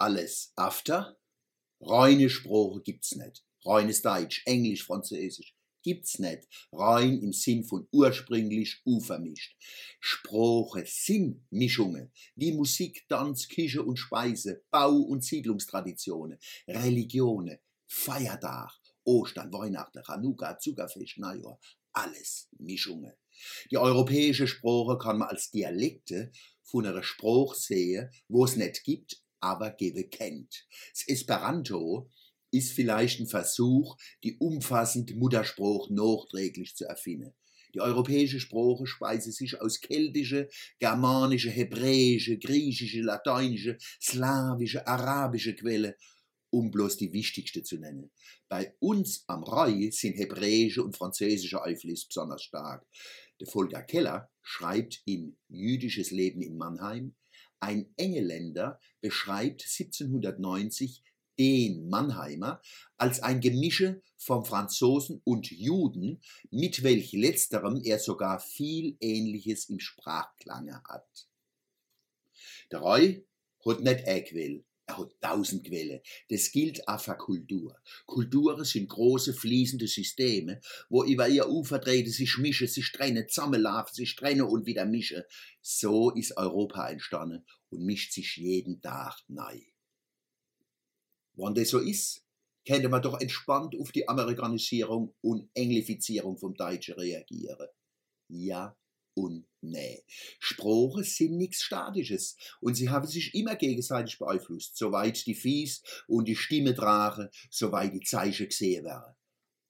alles after. Reine Sprache gibt's nicht. Reines Deutsch, Englisch, Französisch gibt's nicht. Rein im Sinn von ursprünglich unvermischt. Sprache sind Mischungen, wie Musik, Tanz, Küche und Speise, Bau- und Siedlungstraditionen, Religionen, Feiertag, Ostern, Weihnachten, Chanukka, Zuckerfest, Neujahr, alles Mischungen. Die europäische Sprache kann man als Dialekte von einer Sprache sehen, wo es nicht gibt, aber gebe kennt. Das Esperanto ist vielleicht ein Versuch, die umfassende Muttersprache nachträglich zu erfinden. Die europäische Sprache speise sich aus keltische, germanische, hebräische, griechische, lateinische, slawische, arabische Quelle, um bloß die wichtigste zu nennen. Bei uns am Rai sind hebräische und französische Einflüsse besonders stark. Der Volker Keller schreibt in Jüdisches Leben in Mannheim, ein Engeländer beschreibt 1790 den Mannheimer als ein Gemische von Franzosen und Juden, mit welch letzterem er sogar viel Ähnliches im Sprachklange hat. Der Roy hat nicht Quelle, er hat tausend Quellen. Das gilt auch für Kultur. Kulturen sind große fließende Systeme, wo über ihr Ufer treten, sich mischen, sich trennen, zusammenlaufen, sich trennen und wieder mischen. So ist Europa entstanden und mischt sich jeden Tag neu. Wenn das so ist, könnte man doch entspannt auf die Amerikanisierung und Englifizierung vom Deutschen reagieren. Ja und nee. Sprache sind nichts Statisches und sie haben sich immer gegenseitig beeinflusst, soweit die Fies und die Stimme tragen, soweit die Zeichen gesehen werden.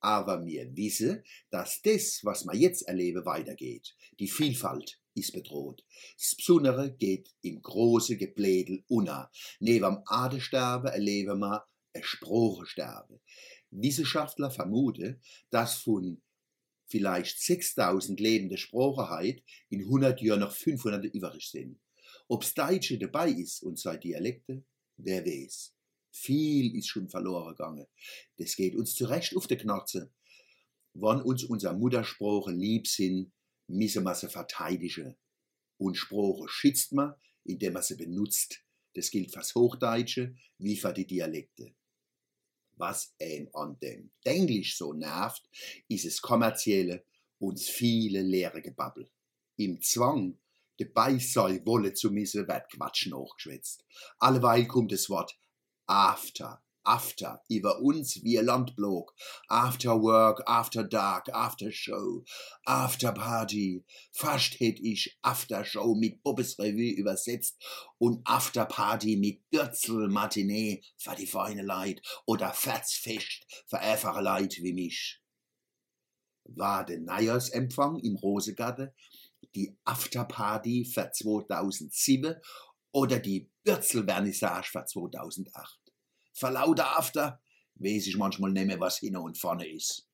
Aber wir wissen, dass das, was wir jetzt erleben, weitergeht. Die Vielfalt ist bedroht. Das Besondere geht im großen Geblädel unter. Neben dem Adesterben erleben wir ein Sprachensterben. Wissenschaftler vermuten, dass von vielleicht 6000 lebende Sprachen in 100 Jahren noch 500 übrig sind. Ob's Deutsche dabei ist und sei Dialekte, wer weiß. Viel ist schon verloren gegangen. Das geht uns zurecht auf der Knarze. Wann uns unser Muttersprache lieb sind, müssen wir sie verteidigen. Und Sprache schützt man, indem man sie benutzt. Das gilt fürs Hochdeutsche wie für die Dialekte. Was einem an dem Englisch so nervt, ist es kommerzielle und viele leere Gebabbel. Im Zwang, dabei sei wolle zu missen, wird Quatsch nachgeschwätzt. Alleweil kommt das Wort after After, über uns ein Landblog. After Work, After Dark, After Show, After Party. Fast hätte ich After Show mit Bobbes Revue übersetzt und After Party mit Bürzel Matinee für die feine Leid oder Fetzfest für einfache Leid wie mich. War der Neujahrsempfang im Rosegarten die After Party für 2007 oder die Bürzel-Vernissage für 2008? Vor lauter After weiß ich manchmal nicht was hinten und vorne ist.